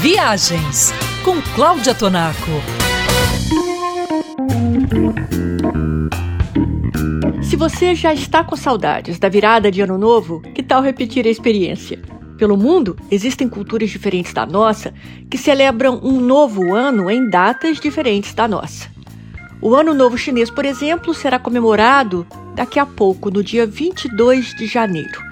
Viagens com Cláudia Tonaco. Se você já está com saudades da virada de Ano Novo, que tal repetir a experiência? Pelo mundo, existem culturas diferentes da nossa que celebram um novo ano em datas diferentes da nossa. O Ano Novo Chinês, por exemplo, será comemorado daqui a pouco, no dia 22 de janeiro.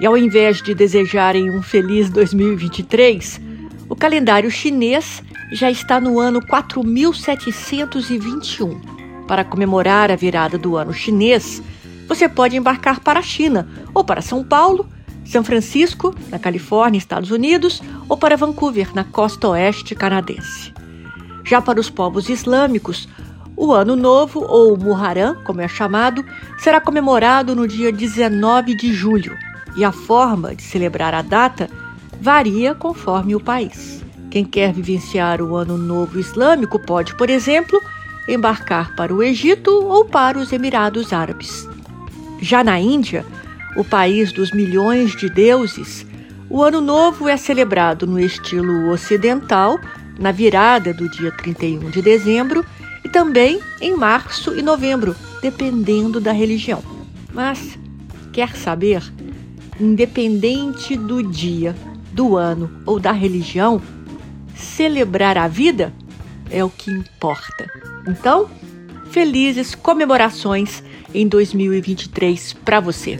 E ao invés de desejarem um feliz 2023, o calendário chinês já está no ano 4721. Para comemorar a virada do ano chinês, você pode embarcar para a China ou para São Paulo são Francisco, na Califórnia, Estados Unidos, ou para Vancouver, na costa oeste canadense. Já para os povos islâmicos, o Ano Novo, ou Muharram, como é chamado, será comemorado no dia 19 de julho, e a forma de celebrar a data varia conforme o país. Quem quer vivenciar o Ano Novo Islâmico pode, por exemplo, embarcar para o Egito ou para os Emirados Árabes. Já na Índia, o país dos milhões de deuses, o Ano Novo é celebrado no estilo ocidental, na virada do dia 31 de dezembro e também em março e novembro, dependendo da religião. Mas, quer saber? Independente do dia, do ano ou da religião, celebrar a vida é o que importa. Então, felizes comemorações em 2023 para você.